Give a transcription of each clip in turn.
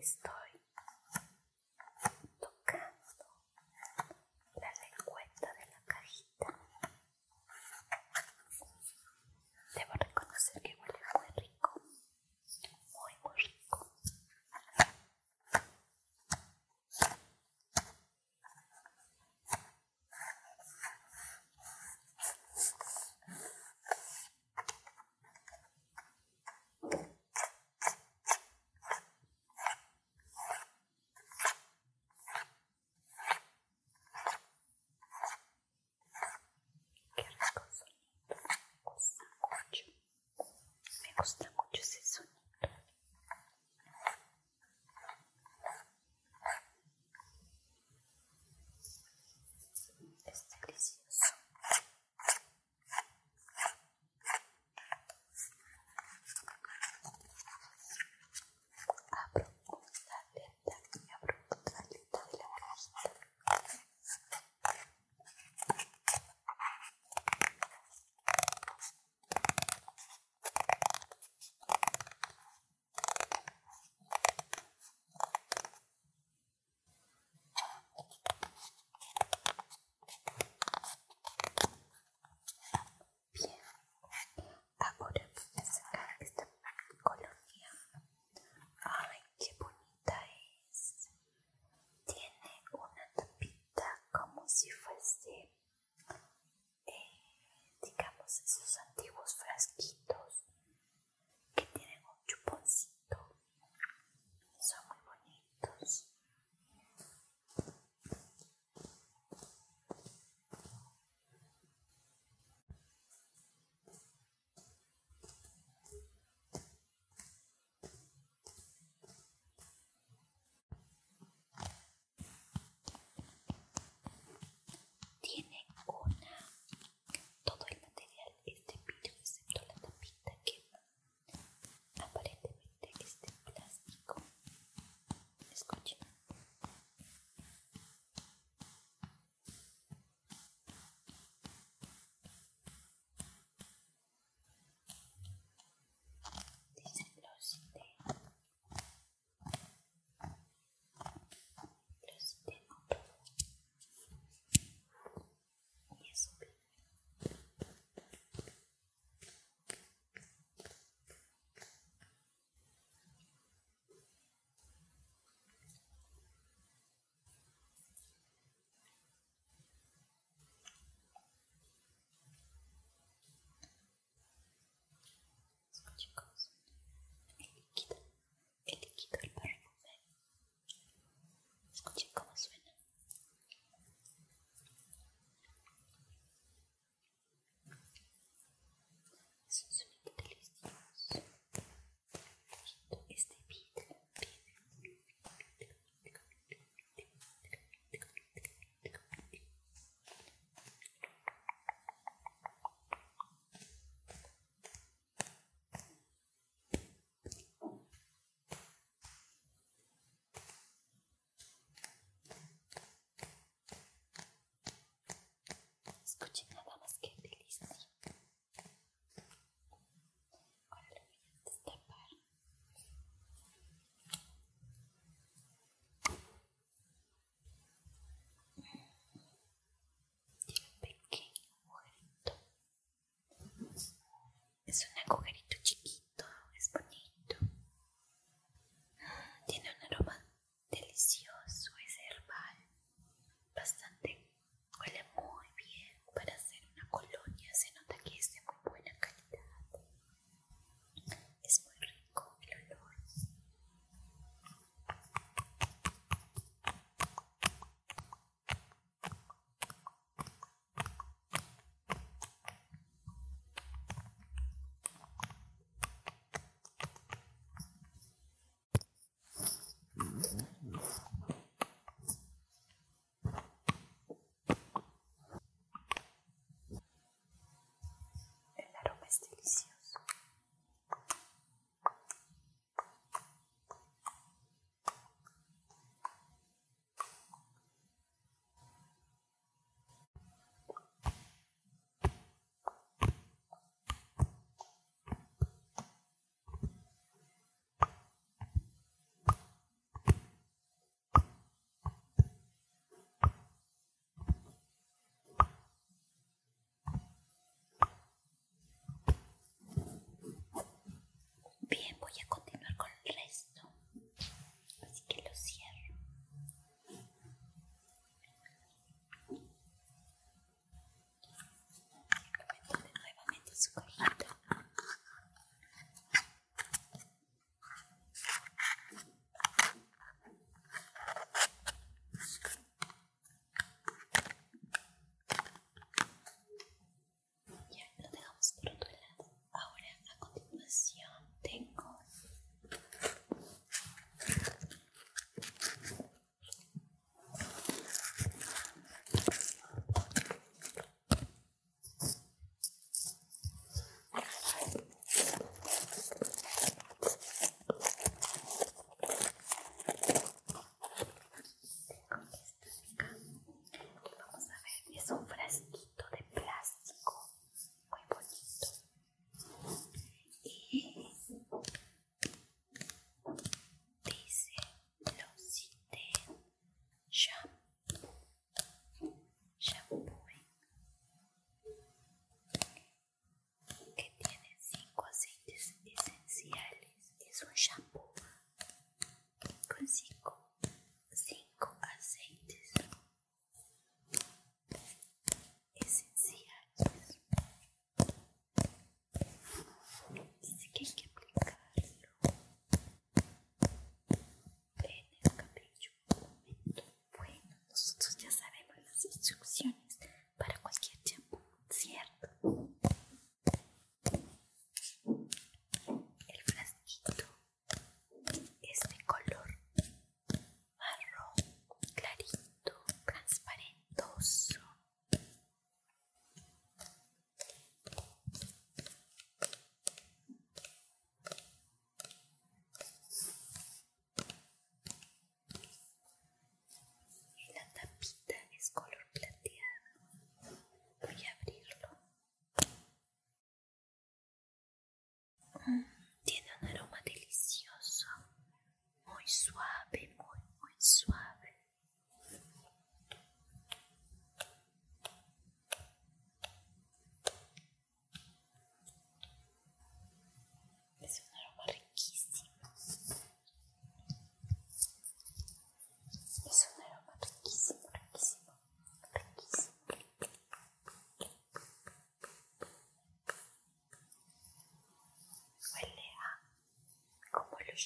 Estoy ですよね焦げに。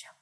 A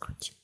Скрутим.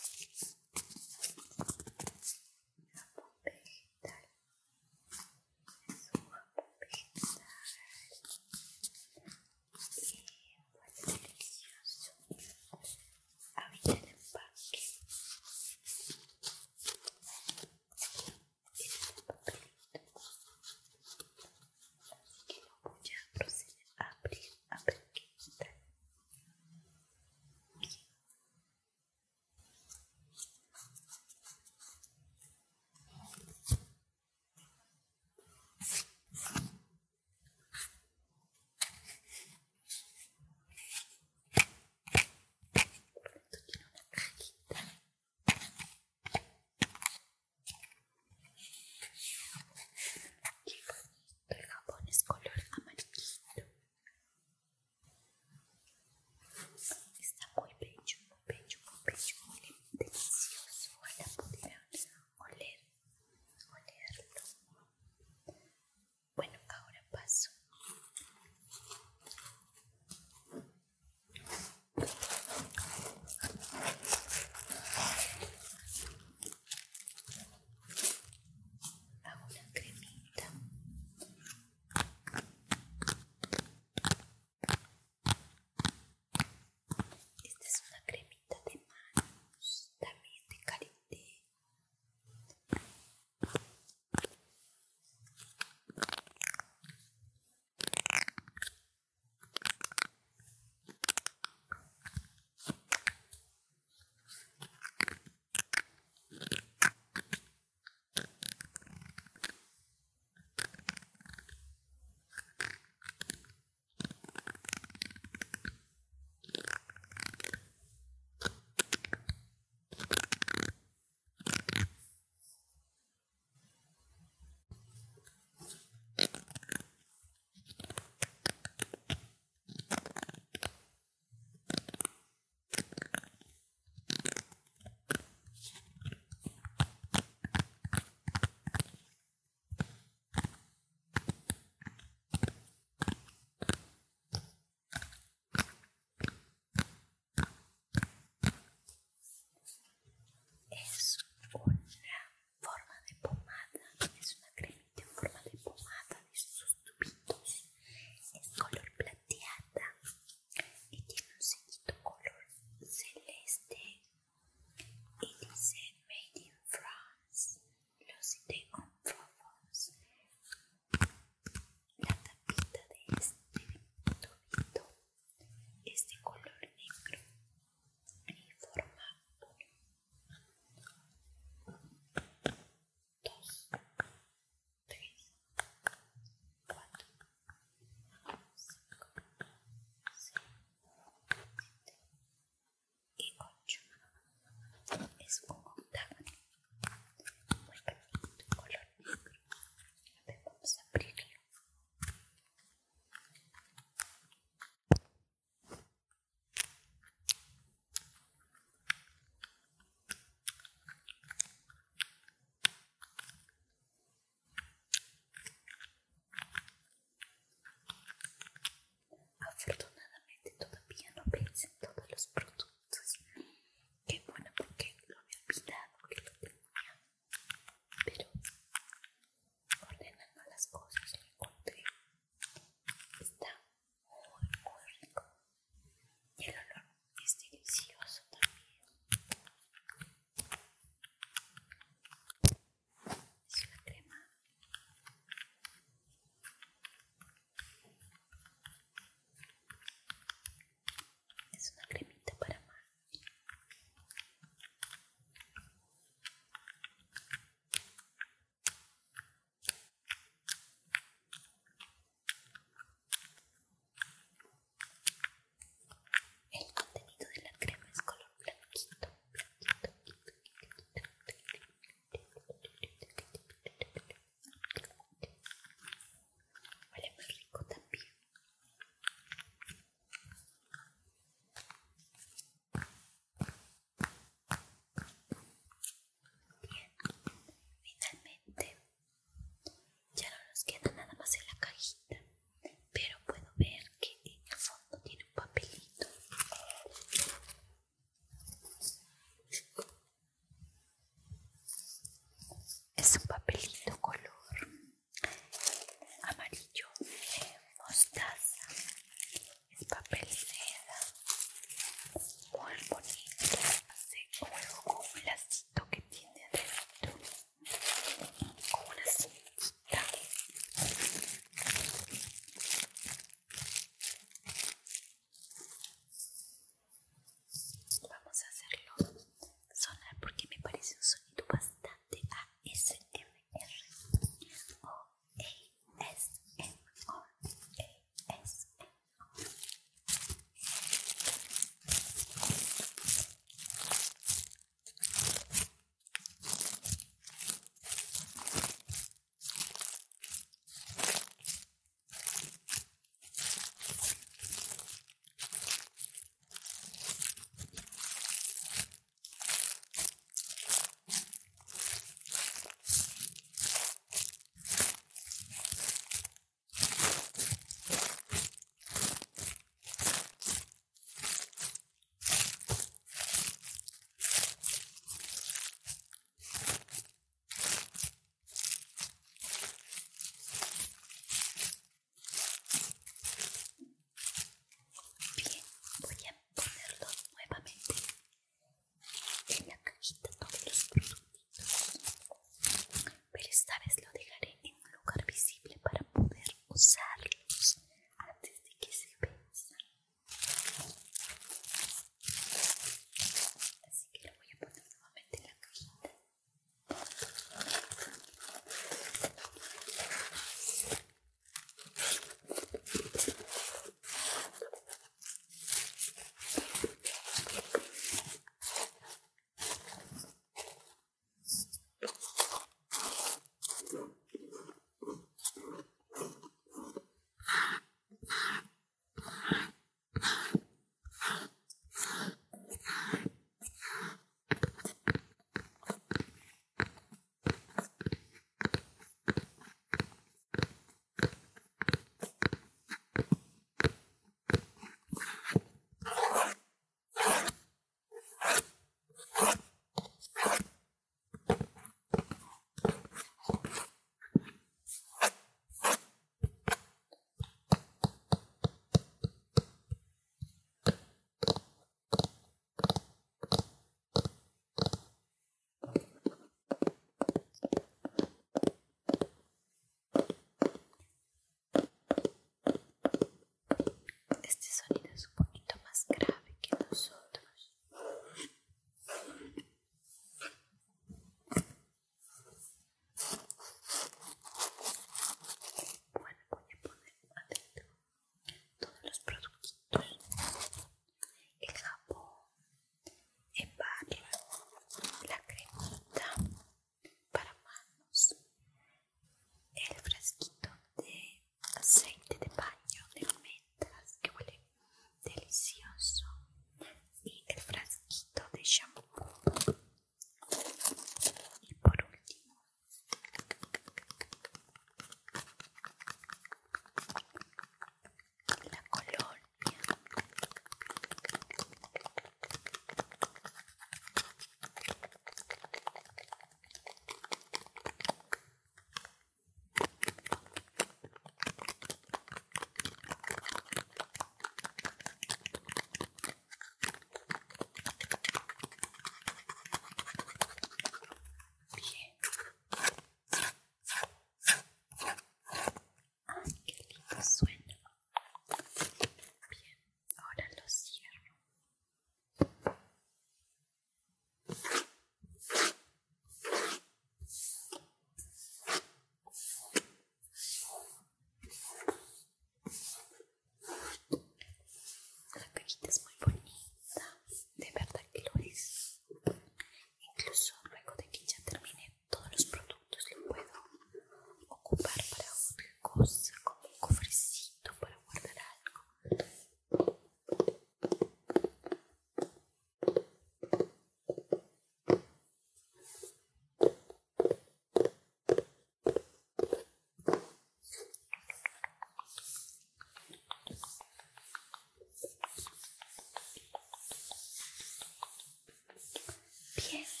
Yes.